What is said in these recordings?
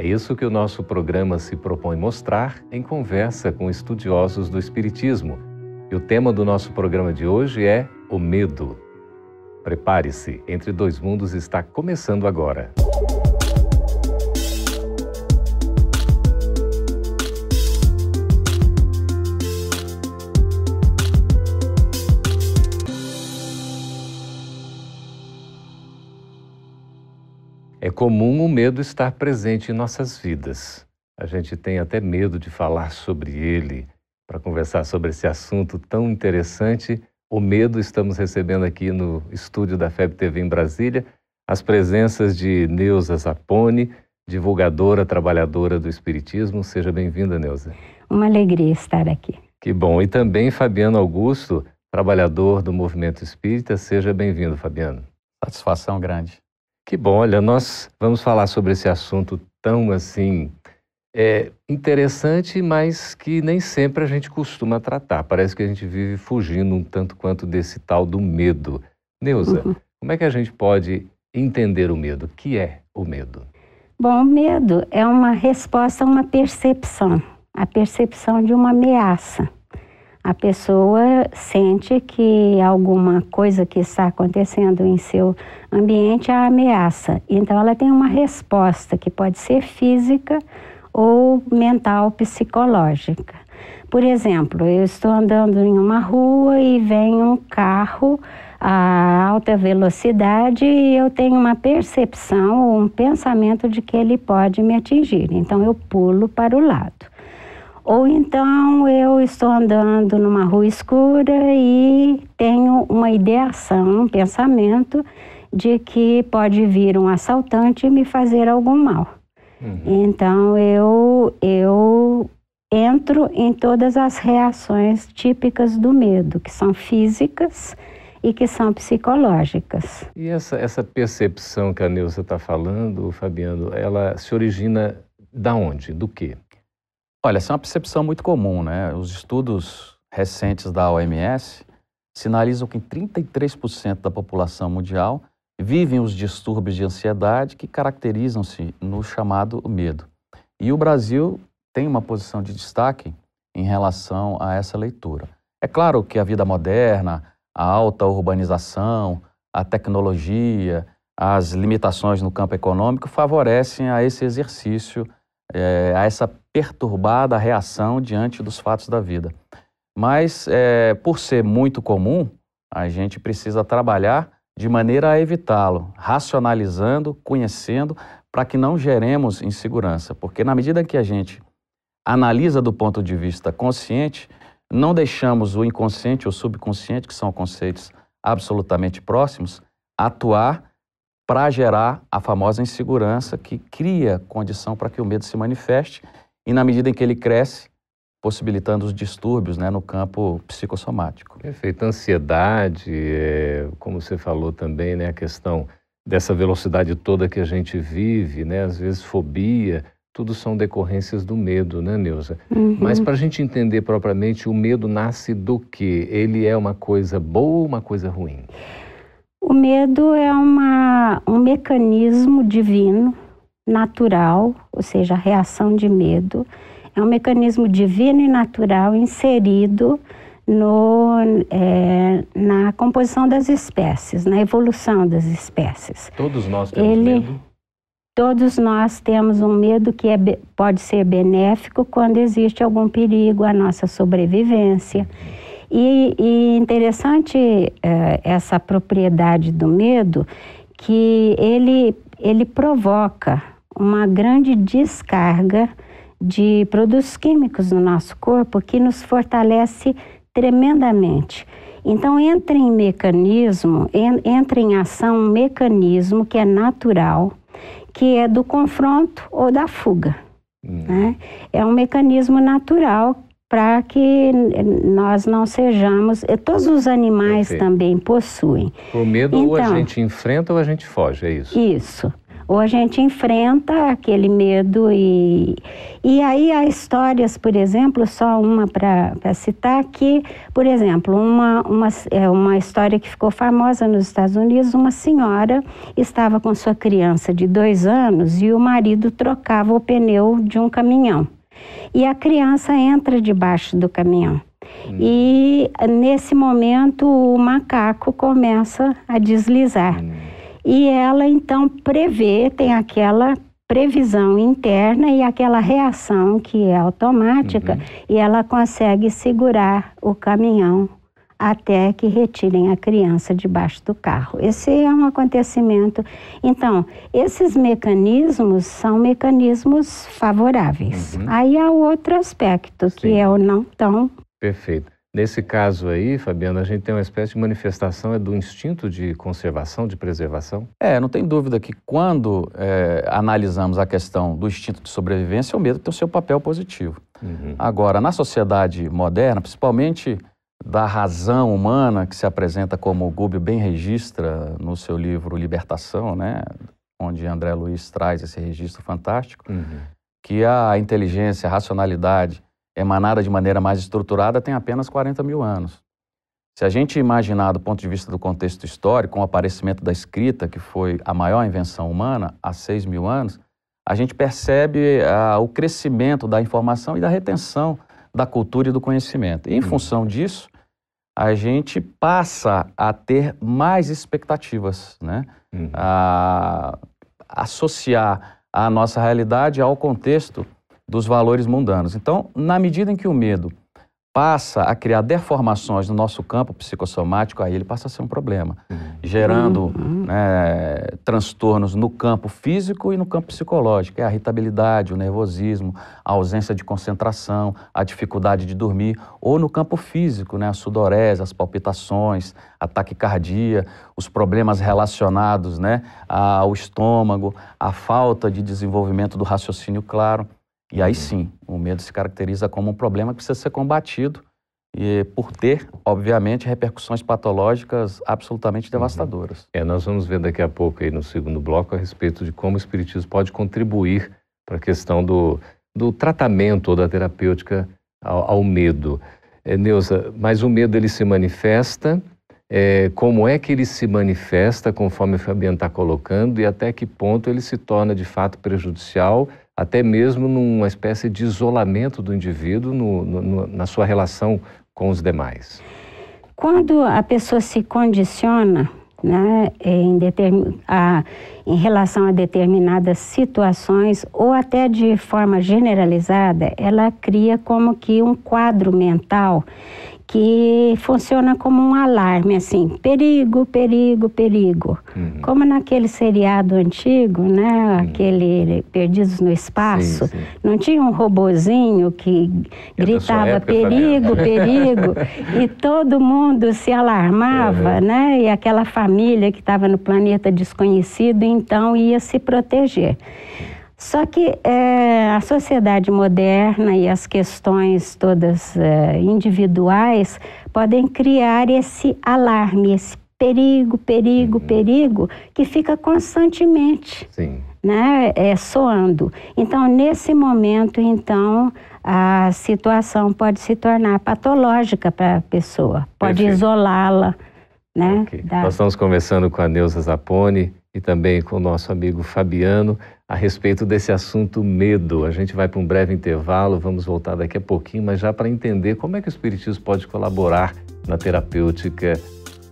É isso que o nosso programa se propõe mostrar em conversa com estudiosos do Espiritismo. E o tema do nosso programa de hoje é o medo. Prepare-se, Entre Dois Mundos está começando agora. É comum o medo estar presente em nossas vidas. A gente tem até medo de falar sobre ele. Para conversar sobre esse assunto tão interessante, o medo, estamos recebendo aqui no estúdio da FEB TV em Brasília as presenças de Neuza Zapone, divulgadora, trabalhadora do Espiritismo. Seja bem-vinda, Neuza. Uma alegria estar aqui. Que bom. E também Fabiano Augusto, trabalhador do Movimento Espírita. Seja bem-vindo, Fabiano. Satisfação grande. Que bom, olha, nós vamos falar sobre esse assunto tão assim é, interessante, mas que nem sempre a gente costuma tratar. Parece que a gente vive fugindo um tanto quanto desse tal do medo. Neuza, uhum. como é que a gente pode entender o medo? O que é o medo? Bom, o medo é uma resposta a uma percepção, a percepção de uma ameaça a pessoa sente que alguma coisa que está acontecendo em seu ambiente a ameaça. Então, ela tem uma resposta que pode ser física ou mental, psicológica. Por exemplo, eu estou andando em uma rua e vem um carro a alta velocidade e eu tenho uma percepção ou um pensamento de que ele pode me atingir. Então, eu pulo para o lado. Ou então eu estou andando numa rua escura e tenho uma ideação, um pensamento de que pode vir um assaltante e me fazer algum mal. Uhum. Então eu, eu entro em todas as reações típicas do medo, que são físicas e que são psicológicas. E essa, essa percepção que a Neuza está falando, Fabiano, ela se origina da onde? Do quê? Olha, essa é uma percepção muito comum, né? Os estudos recentes da OMS sinalizam que 33% da população mundial vivem os distúrbios de ansiedade que caracterizam-se no chamado medo. E o Brasil tem uma posição de destaque em relação a essa leitura. É claro que a vida moderna, a alta urbanização, a tecnologia, as limitações no campo econômico favorecem a esse exercício é, a essa perturbada reação diante dos fatos da vida. Mas, é, por ser muito comum, a gente precisa trabalhar de maneira a evitá-lo, racionalizando, conhecendo, para que não geremos insegurança. Porque, na medida que a gente analisa do ponto de vista consciente, não deixamos o inconsciente ou subconsciente, que são conceitos absolutamente próximos, atuar para gerar a famosa insegurança que cria condição para que o medo se manifeste e, na medida em que ele cresce, possibilitando os distúrbios né, no campo psicossomático. Perfeito. Ansiedade, é, como você falou também, né, a questão dessa velocidade toda que a gente vive, né, às vezes fobia, tudo são decorrências do medo, né, Neuza? Uhum. Mas para a gente entender propriamente, o medo nasce do quê? Ele é uma coisa boa ou uma coisa ruim? O medo é uma, um mecanismo divino, natural, ou seja, a reação de medo, é um mecanismo divino e natural inserido no, é, na composição das espécies, na evolução das espécies. Todos nós temos Ele, medo? Todos nós temos um medo que é, pode ser benéfico quando existe algum perigo à nossa sobrevivência. E, e interessante é, essa propriedade do medo, que ele, ele provoca uma grande descarga de produtos químicos no nosso corpo que nos fortalece tremendamente. Então entra em mecanismo, entra em ação um mecanismo que é natural, que é do confronto ou da fuga. Hum. Né? É um mecanismo natural para que nós não sejamos. Todos os animais Perfeito. também possuem. O medo então, ou a então gente enfrenta ou a gente foge, é isso? Isso. Ou a gente enfrenta aquele medo e, e aí há histórias, por exemplo, só uma para citar, que, por exemplo, uma, uma, é uma história que ficou famosa nos Estados Unidos, uma senhora estava com sua criança de dois anos e o marido trocava o pneu de um caminhão. E a criança entra debaixo do caminhão. Hum. E nesse momento o macaco começa a deslizar. Hum. E ela então prevê, tem aquela previsão interna e aquela reação que é automática, uhum. e ela consegue segurar o caminhão até que retirem a criança debaixo do carro. Esse é um acontecimento. Então, esses mecanismos são mecanismos favoráveis. Uhum. Aí há outro aspecto, Sim. que é o não tão. Perfeito. Nesse caso aí, Fabiana, a gente tem uma espécie de manifestação é do instinto de conservação, de preservação? É, não tem dúvida que quando é, analisamos a questão do instinto de sobrevivência, o medo tem o seu papel positivo. Uhum. Agora, na sociedade moderna, principalmente da razão humana, que se apresenta como o Gubbio bem registra no seu livro Libertação, né, onde André Luiz traz esse registro fantástico, uhum. que a inteligência, a racionalidade emanada de maneira mais estruturada tem apenas 40 mil anos. Se a gente imaginar do ponto de vista do contexto histórico, com o aparecimento da escrita, que foi a maior invenção humana há 6 mil anos, a gente percebe ah, o crescimento da informação e da retenção da cultura e do conhecimento. E, em uhum. função disso, a gente passa a ter mais expectativas, né? Uhum. A associar a nossa realidade ao contexto dos valores mundanos. Então, na medida em que o medo passa a criar deformações no nosso campo psicossomático, aí ele passa a ser um problema, uhum. gerando uhum. Né, transtornos no campo físico e no campo psicológico. É a irritabilidade, o nervosismo, a ausência de concentração, a dificuldade de dormir, ou no campo físico, né, a sudorese, as palpitações, a taquicardia, os problemas relacionados né, ao estômago, a falta de desenvolvimento do raciocínio claro. E aí sim, o medo se caracteriza como um problema que precisa ser combatido e por ter, obviamente, repercussões patológicas absolutamente uhum. devastadoras. É, nós vamos ver daqui a pouco aí no segundo bloco a respeito de como o espiritismo pode contribuir para a questão do, do tratamento ou da terapêutica ao, ao medo. É, Neuza, mas o medo ele se manifesta, é, como é que ele se manifesta, conforme o Fabiano está colocando, e até que ponto ele se torna de fato prejudicial até mesmo numa espécie de isolamento do indivíduo no, no, na sua relação com os demais. Quando a pessoa se condiciona né, em, a, em relação a determinadas situações ou até de forma generalizada, ela cria como que um quadro mental que funciona como um alarme, assim, perigo, perigo, perigo. Uhum. Como naquele seriado antigo, né, uhum. aquele Perdidos no Espaço, sim, sim. não tinha um robozinho que gritava perigo, perigo, e todo mundo se alarmava, uhum. né, e aquela família que estava no planeta desconhecido, então ia se proteger. Só que é, a sociedade moderna e as questões todas é, individuais podem criar esse alarme, esse perigo, perigo, uhum. perigo, que fica constantemente Né, é, soando. Então, nesse momento, então, a situação pode se tornar patológica para a pessoa, pode isolá-la. Né, okay. da... Nós estamos conversando com a Neuza Zapone e também com o nosso amigo Fabiano a respeito desse assunto medo. A gente vai para um breve intervalo, vamos voltar daqui a pouquinho, mas já para entender como é que o Espiritismo pode colaborar na terapêutica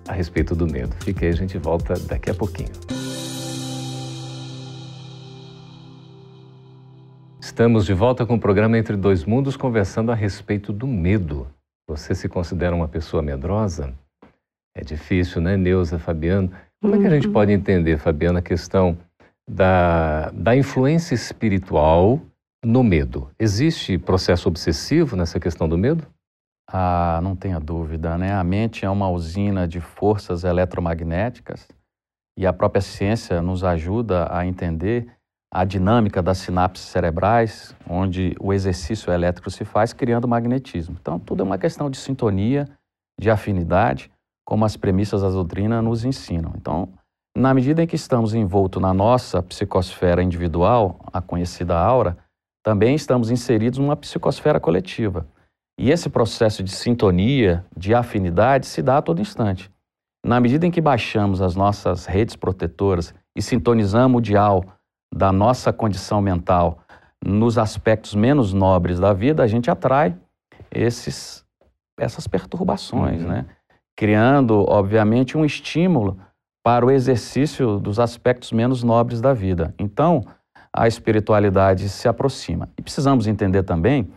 a respeito do medo. Fique aí, a gente volta daqui a pouquinho. Estamos de volta com o programa Entre Dois Mundos, conversando a respeito do medo. Você se considera uma pessoa medrosa? É difícil, né, Neuza, Fabiano? Como é que a gente uhum. pode entender, Fabiana, a questão da, da influência espiritual no medo. Existe processo obsessivo nessa questão do medo? Ah, não tenha dúvida, né? A mente é uma usina de forças eletromagnéticas e a própria ciência nos ajuda a entender a dinâmica das sinapses cerebrais, onde o exercício elétrico se faz criando magnetismo. Então, tudo é uma questão de sintonia, de afinidade, como as premissas da doutrina nos ensinam. Então, na medida em que estamos envoltos na nossa psicosfera individual, a conhecida aura, também estamos inseridos numa psicosfera coletiva. E esse processo de sintonia, de afinidade, se dá a todo instante. Na medida em que baixamos as nossas redes protetoras e sintonizamos o dial da nossa condição mental nos aspectos menos nobres da vida, a gente atrai esses, essas perturbações, uhum. né? Criando, obviamente, um estímulo para o exercício dos aspectos menos nobres da vida. Então, a espiritualidade se aproxima. E precisamos entender também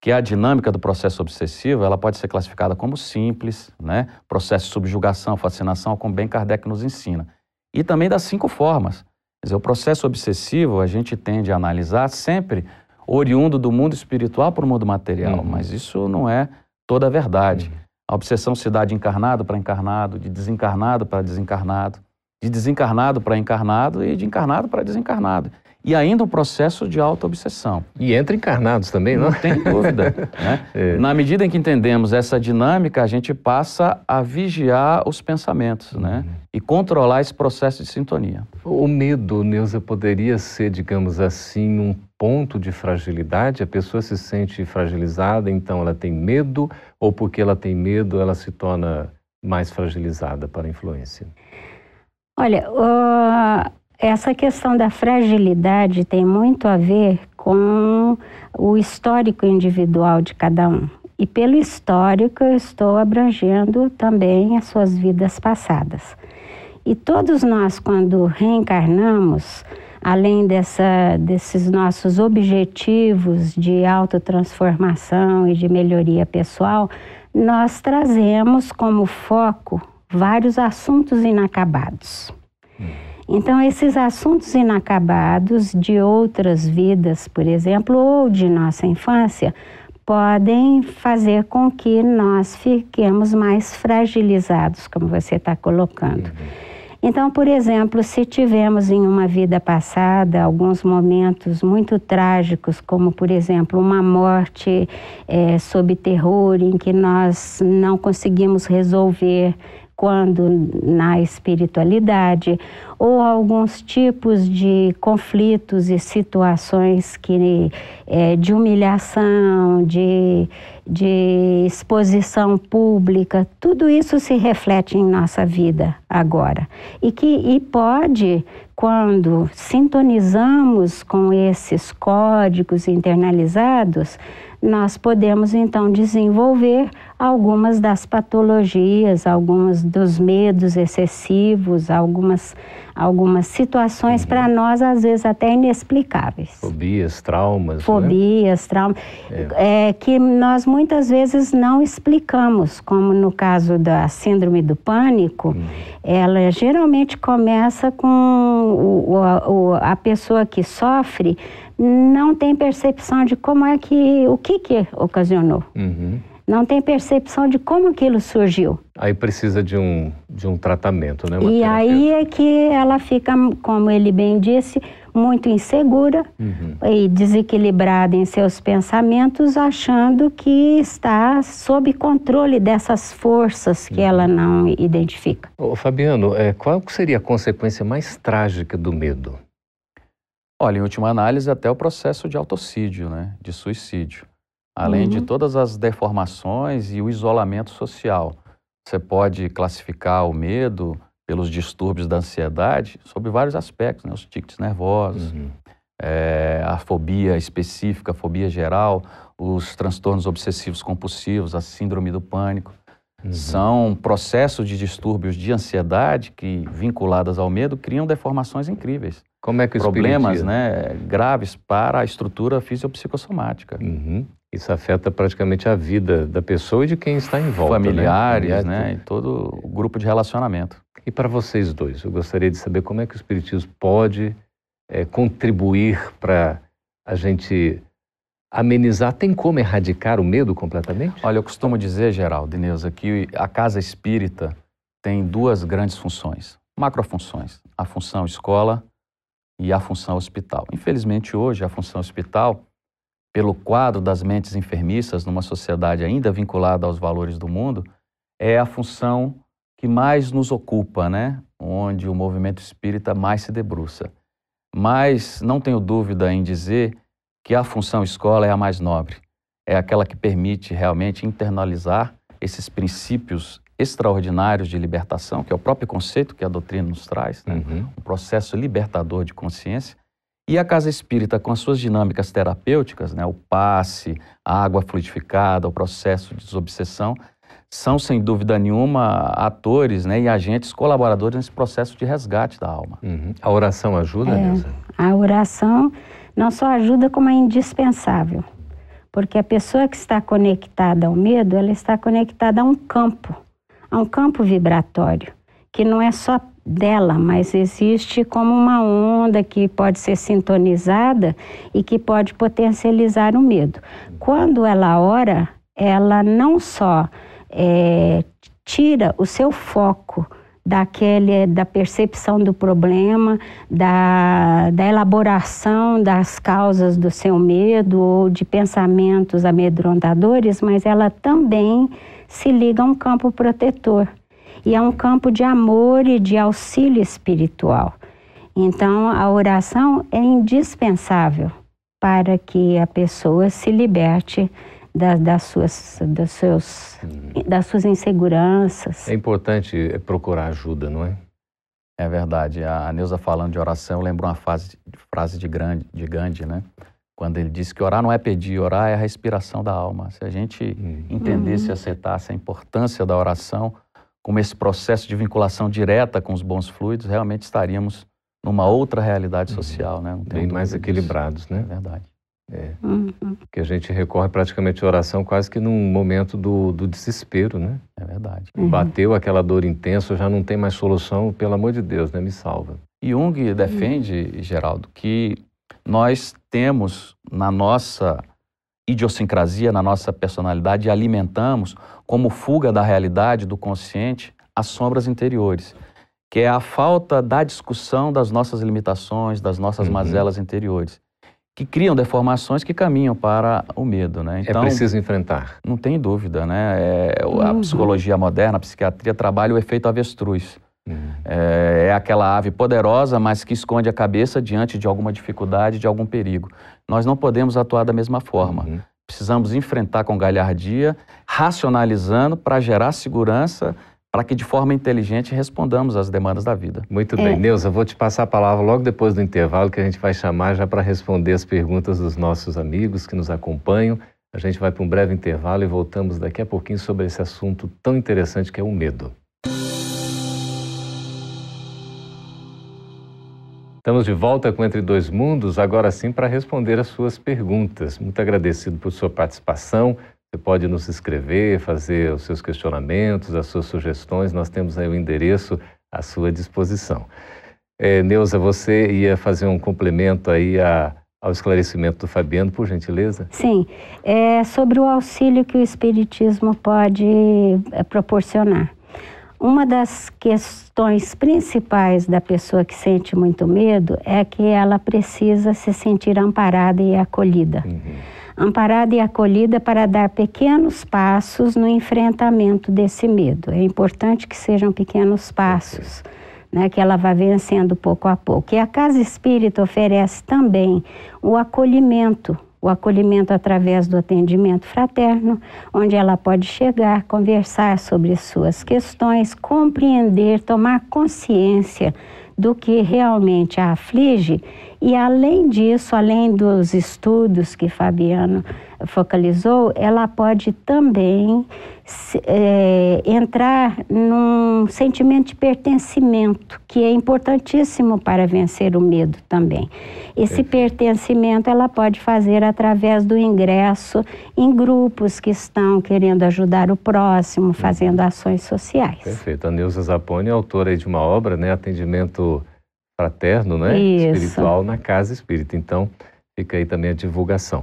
que a dinâmica do processo obsessivo ela pode ser classificada como simples, né? processo de subjugação, fascinação, como bem Kardec nos ensina. E também das cinco formas. Quer dizer, o processo obsessivo a gente tende a analisar sempre oriundo do mundo espiritual para o mundo material, uhum. mas isso não é toda a verdade. Uhum. A obsessão se dá de encarnado para encarnado, de desencarnado para desencarnado, de desencarnado para encarnado e de encarnado para desencarnado e ainda um processo de auto-obsessão. E entre encarnados também, não? Não tem dúvida. né? é. Na medida em que entendemos essa dinâmica, a gente passa a vigiar os pensamentos né? uhum. e controlar esse processo de sintonia. O medo, Neuza, poderia ser, digamos assim, um ponto de fragilidade? A pessoa se sente fragilizada, então ela tem medo, ou porque ela tem medo, ela se torna mais fragilizada para a influência? Olha, uh, essa questão da fragilidade tem muito a ver com o histórico individual de cada um. E pelo histórico eu estou abrangendo também as suas vidas passadas. E todos nós, quando reencarnamos, além dessa, desses nossos objetivos de autotransformação e de melhoria pessoal, nós trazemos como foco vários assuntos inacabados. Então, esses assuntos inacabados de outras vidas, por exemplo, ou de nossa infância, podem fazer com que nós fiquemos mais fragilizados, como você está colocando. Então, por exemplo, se tivemos em uma vida passada alguns momentos muito trágicos, como por exemplo uma morte é, sob terror, em que nós não conseguimos resolver quando na espiritualidade, ou alguns tipos de conflitos e situações que, é, de humilhação, de, de exposição pública, tudo isso se reflete em nossa vida agora. E que e pode, quando sintonizamos com esses códigos internalizados, nós podemos então desenvolver algumas das patologias, alguns dos medos excessivos, algumas, algumas situações uhum. para nós às vezes até inexplicáveis. Fobias, traumas. Né? Fobias, né? traumas, é. é. que nós muitas vezes não explicamos, como no caso da síndrome do pânico, uhum. ela geralmente começa com o, o, a pessoa que sofre não tem percepção de como é que, o que que ocasionou. Uhum. Não tem percepção de como aquilo surgiu. Aí precisa de um, de um tratamento, né? Uma e terapia. aí é que ela fica, como ele bem disse, muito insegura uhum. e desequilibrada em seus pensamentos, achando que está sob controle dessas forças que uhum. ela não identifica. Ô, Fabiano, é, qual seria a consequência mais trágica do medo? Olha, em última análise, até o processo de autocídio, né, de suicídio. Além uhum. de todas as deformações e o isolamento social. Você pode classificar o medo pelos distúrbios da ansiedade sobre vários aspectos, né, os tics nervosos, uhum. é, a fobia específica, a fobia geral, os transtornos obsessivos compulsivos, a síndrome do pânico. Uhum. São processos de distúrbios de ansiedade que, vinculadas ao medo, criam deformações incríveis. Como é que Problemas né, graves para a estrutura fisiopsicossomática. Uhum. Isso afeta praticamente a vida da pessoa e de quem está em volta. Né? Familiares, né? E todo o grupo de relacionamento. E para vocês dois, eu gostaria de saber como é que o Espiritismo pode é, contribuir para a gente amenizar. Tem como erradicar o medo completamente? Olha, eu costumo dizer, Geraldo, Ineusa, que a casa espírita tem duas grandes funções, macrofunções. A função escola e a função hospital. Infelizmente, hoje, a função hospital, pelo quadro das mentes enfermiças numa sociedade ainda vinculada aos valores do mundo, é a função que mais nos ocupa, né? onde o movimento espírita mais se debruça. Mas não tenho dúvida em dizer que a função escola é a mais nobre, é aquela que permite realmente internalizar esses princípios extraordinários de libertação, que é o próprio conceito que a doutrina nos traz, né? uhum. um processo libertador de consciência. E a casa espírita, com as suas dinâmicas terapêuticas, né? o passe, a água fluidificada, o processo de desobsessão, são, sem dúvida nenhuma, atores né? e agentes colaboradores nesse processo de resgate da alma. Uhum. A oração ajuda, é, Nilza? A oração não só ajuda, como é indispensável. Porque a pessoa que está conectada ao medo, ela está conectada a um campo a um campo vibratório, que não é só dela, mas existe como uma onda que pode ser sintonizada e que pode potencializar o medo. Quando ela ora, ela não só é, tira o seu foco daquele, da percepção do problema, da, da elaboração das causas do seu medo ou de pensamentos amedrontadores, mas ela também se liga a um campo protetor e a um campo de amor e de auxílio espiritual. Então, a oração é indispensável para que a pessoa se liberte das, das, suas, das, seus, das suas inseguranças. É importante procurar ajuda, não é? É verdade. A Neuza falando de oração, eu lembro uma frase, frase de, grande, de Gandhi, né? quando ele disse que orar não é pedir, orar é a respiração da alma. Se a gente uhum. entendesse e aceitasse a importância da oração como esse processo de vinculação direta com os bons fluidos, realmente estaríamos numa outra realidade uhum. social, né? Bem mais equilibrados, né? É verdade. É. Uhum. Que a gente recorre praticamente à oração quase que num momento do, do desespero, né? É verdade. Uhum. Bateu aquela dor intensa, já não tem mais solução, pelo amor de Deus, né? Me salva. Jung defende, Geraldo, que nós temos na nossa idiosincrasia, na nossa personalidade, e alimentamos como fuga da realidade, do consciente, as sombras interiores, que é a falta da discussão das nossas limitações, das nossas uhum. mazelas interiores, que criam deformações que caminham para o medo. Né? É então, é preciso enfrentar. Não tem dúvida. Né? É, a uhum. psicologia moderna, a psiquiatria, trabalha o efeito avestruz. Uhum. É, é, aquela ave poderosa, mas que esconde a cabeça diante de alguma dificuldade, de algum perigo. Nós não podemos atuar da mesma forma. Uhum. Precisamos enfrentar com galhardia, racionalizando para gerar segurança, para que de forma inteligente respondamos às demandas da vida. Muito bem. É. Neuza, vou te passar a palavra logo depois do intervalo, que a gente vai chamar já para responder as perguntas dos nossos amigos que nos acompanham. A gente vai para um breve intervalo e voltamos daqui a pouquinho sobre esse assunto tão interessante que é o medo. Estamos de volta com Entre Dois Mundos, agora sim para responder as suas perguntas. Muito agradecido por sua participação. Você pode nos escrever, fazer os seus questionamentos, as suas sugestões. Nós temos aí o endereço à sua disposição. É, Neuza, você ia fazer um complemento aí a, ao esclarecimento do Fabiano, por gentileza? Sim, é sobre o auxílio que o Espiritismo pode é, proporcionar. Uma das questões principais da pessoa que sente muito medo é que ela precisa se sentir amparada e acolhida. Uhum. Amparada e acolhida para dar pequenos passos no enfrentamento desse medo. É importante que sejam pequenos passos. Né, que ela vá vencendo pouco a pouco. E a Casa Espírita oferece também o acolhimento o acolhimento através do atendimento fraterno, onde ela pode chegar, conversar sobre suas questões, compreender, tomar consciência do que realmente a aflige. E além disso, além dos estudos que Fabiano focalizou, ela pode também é, entrar num sentimento de pertencimento, que é importantíssimo para vencer o medo também. Esse pertencimento ela pode fazer através do ingresso em grupos que estão querendo ajudar o próximo, fazendo ações sociais. Perfeito. A Neuza Zapone é autora de uma obra, né, Atendimento Fraterno, né, Isso. Espiritual na Casa Espírita. Então, fica aí também a divulgação.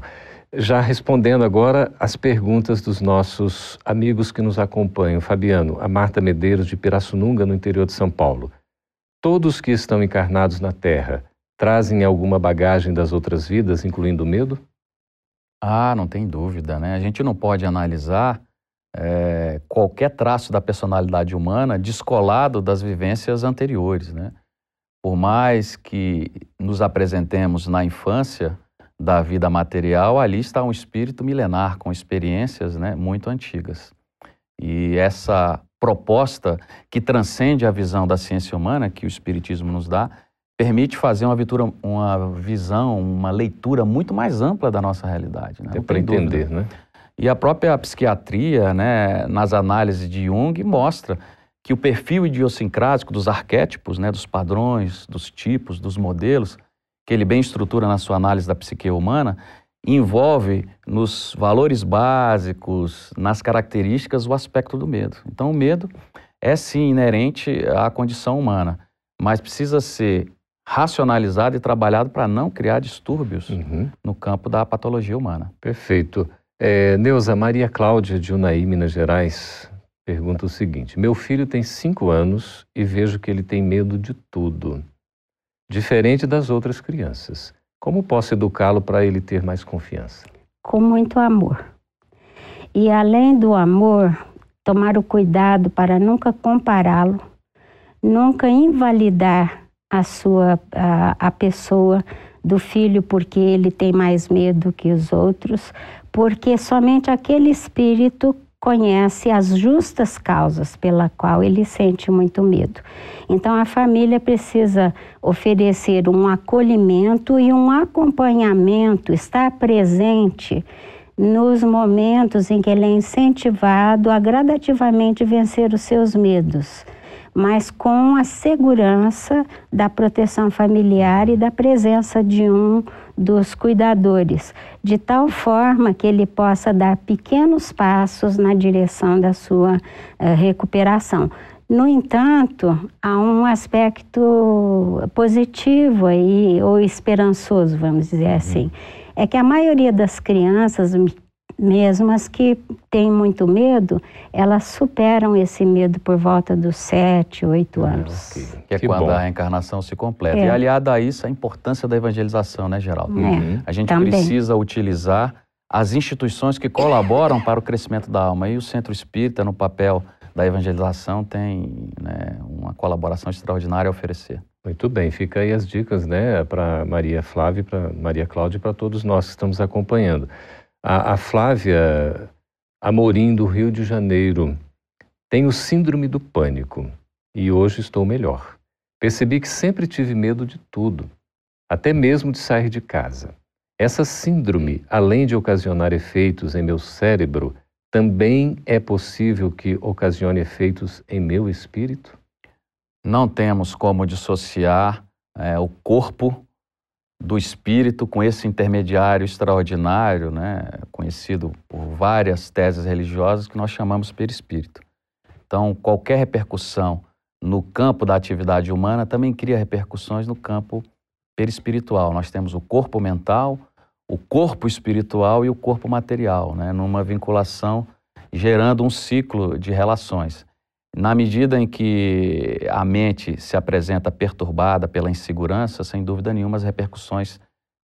Já respondendo agora as perguntas dos nossos amigos que nos acompanham. Fabiano, a Marta Medeiros de Pirassununga, no interior de São Paulo. Todos que estão encarnados na Terra trazem alguma bagagem das outras vidas, incluindo o medo? Ah, não tem dúvida, né? A gente não pode analisar é, qualquer traço da personalidade humana descolado das vivências anteriores, né? Por mais que nos apresentemos na infância da vida material, ali está um espírito milenar com experiências né, muito antigas. E essa proposta que transcende a visão da ciência humana que o Espiritismo nos dá, permite fazer uma, vitura, uma visão, uma leitura muito mais ampla da nossa realidade. Né? Para entender, né? E a própria psiquiatria, né, nas análises de Jung, mostra que o perfil idiosincrático dos arquétipos, né, dos padrões, dos tipos, dos modelos, que ele bem estrutura na sua análise da psique humana, envolve nos valores básicos, nas características, o aspecto do medo. Então, o medo é sim inerente à condição humana, mas precisa ser racionalizado e trabalhado para não criar distúrbios uhum. no campo da patologia humana. Perfeito. É, Neuza Maria Cláudia de Unai, Minas Gerais, pergunta o seguinte: Meu filho tem cinco anos e vejo que ele tem medo de tudo, diferente das outras crianças. Como posso educá-lo para ele ter mais confiança? Com muito amor. E além do amor, tomar o cuidado para nunca compará-lo, nunca invalidar a sua a, a pessoa do filho porque ele tem mais medo que os outros, porque somente aquele espírito conhece as justas causas pela qual ele sente muito medo. Então a família precisa oferecer um acolhimento e um acompanhamento, estar presente nos momentos em que ele é incentivado a gradativamente vencer os seus medos mas com a segurança da proteção familiar e da presença de um dos cuidadores, de tal forma que ele possa dar pequenos passos na direção da sua uh, recuperação. No entanto, há um aspecto positivo aí, ou esperançoso, vamos dizer uhum. assim. É que a maioria das crianças, mesmo as que têm muito medo, elas superam esse medo por volta dos 7, 8 ah, anos. Que é que quando bom. a encarnação se completa. É. E aliada a isso, a importância da evangelização, né, Geraldo? É, uhum. A gente também. precisa utilizar as instituições que colaboram para o crescimento da alma. E o Centro Espírita, no papel da evangelização, tem né, uma colaboração extraordinária a oferecer. Muito bem, fica aí as dicas, né, para Maria Flávia, para Maria Cláudia e para todos nós que estamos acompanhando. A, a Flávia Amorim, do Rio de Janeiro, tenho síndrome do pânico e hoje estou melhor. Percebi que sempre tive medo de tudo, até mesmo de sair de casa. Essa síndrome, além de ocasionar efeitos em meu cérebro, também é possível que ocasione efeitos em meu espírito? Não temos como dissociar é, o corpo do espírito com esse intermediário extraordinário, né, conhecido por várias teses religiosas, que nós chamamos perispírito. Então, qualquer repercussão no campo da atividade humana também cria repercussões no campo perispiritual. Nós temos o corpo mental, o corpo espiritual e o corpo material, né, numa vinculação gerando um ciclo de relações. Na medida em que a mente se apresenta perturbada pela insegurança, sem dúvida nenhuma as repercussões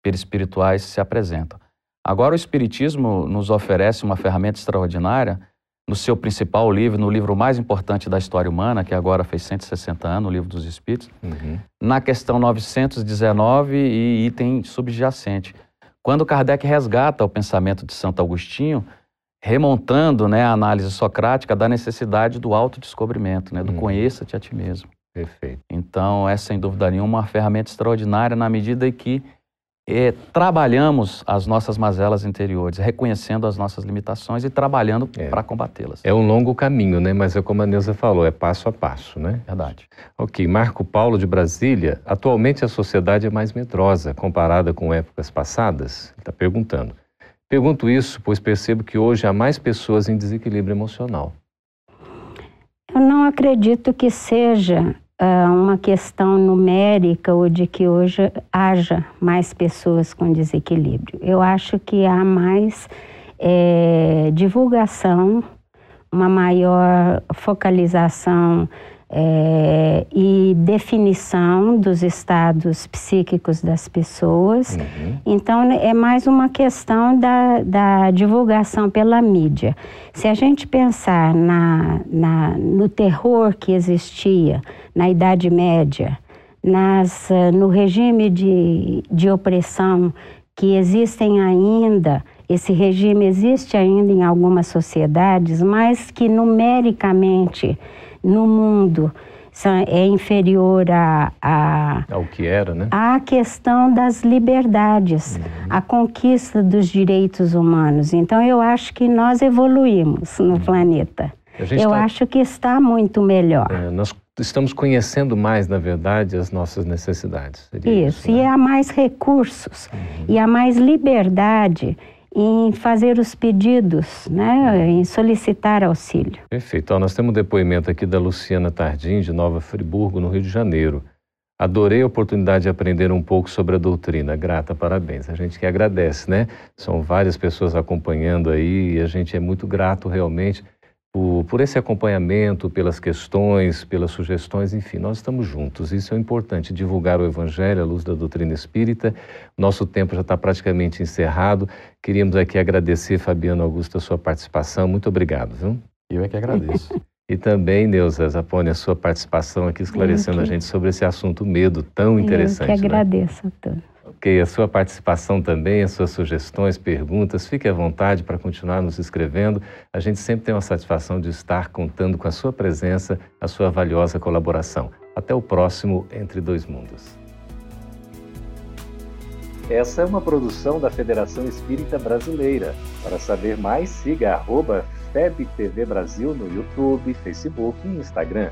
perispirituais se apresentam. Agora, o Espiritismo nos oferece uma ferramenta extraordinária no seu principal livro, no livro mais importante da história humana, que agora fez 160 anos, o Livro dos Espíritos, uhum. na questão 919 e item subjacente. Quando Kardec resgata o pensamento de Santo Agostinho, remontando né, a análise socrática da necessidade do autodescobrimento, né, do hum. conheça-te a ti mesmo. Perfeito. Então, é sem dúvida nenhuma uma ferramenta extraordinária na medida em que é, trabalhamos as nossas mazelas interiores, reconhecendo as nossas limitações e trabalhando é. para combatê-las. É um longo caminho, né? Mas é como a Neuza falou, é passo a passo, né? Verdade. Ok, Marco Paulo de Brasília. Atualmente a sociedade é mais medrosa comparada com épocas passadas? Está perguntando. Pergunto isso pois percebo que hoje há mais pessoas em desequilíbrio emocional. Eu não acredito que seja uh, uma questão numérica ou de que hoje haja mais pessoas com desequilíbrio. Eu acho que há mais é, divulgação, uma maior focalização é, e definição dos estados psíquicos das pessoas. Uhum. Então, é mais uma questão da, da, divulgação pela mídia. Se a gente pensar na, na, no terror que existia na Idade Média, nas, eh, no regime de, de opressão que existem ainda, esse regime existe ainda em algumas sociedades, mas que numericamente no mundo é inferior a, a, ao que era, né? A questão das liberdades, uhum. a conquista dos direitos humanos. Então eu acho que nós evoluímos no uhum. planeta. Eu tá... acho que está muito melhor. É, nós estamos conhecendo mais, na verdade, as nossas necessidades. Isso, isso né? e há mais recursos uhum. e há mais liberdade em fazer os pedidos, né, em solicitar auxílio. Perfeito. Ó, nós temos um depoimento aqui da Luciana Tardim, de Nova Friburgo, no Rio de Janeiro. Adorei a oportunidade de aprender um pouco sobre a doutrina. Grata, parabéns. A gente que agradece, né? São várias pessoas acompanhando aí e a gente é muito grato realmente por, por, esse acompanhamento, pelas questões, pelas sugestões, enfim, nós estamos juntos. Isso é importante, divulgar o Evangelho à luz da doutrina espírita. Nosso tempo já está praticamente encerrado. Queríamos aqui agradecer, Fabiano Augusto, a sua participação. Muito obrigado, viu? Eu é que agradeço. E também, Neuza Zapone, a sua participação aqui esclarecendo que... a gente sobre esse assunto medo tão interessante. Eu que né? agradeço né? a todos. Ok, a sua participação também, as suas sugestões, perguntas, fique à vontade para continuar nos escrevendo. A gente sempre tem uma satisfação de estar contando com a sua presença, a sua valiosa colaboração. Até o próximo Entre Dois Mundos. Essa é uma produção da Federação Espírita Brasileira. Para saber mais, siga arroba FebTV Brasil no YouTube, Facebook e Instagram.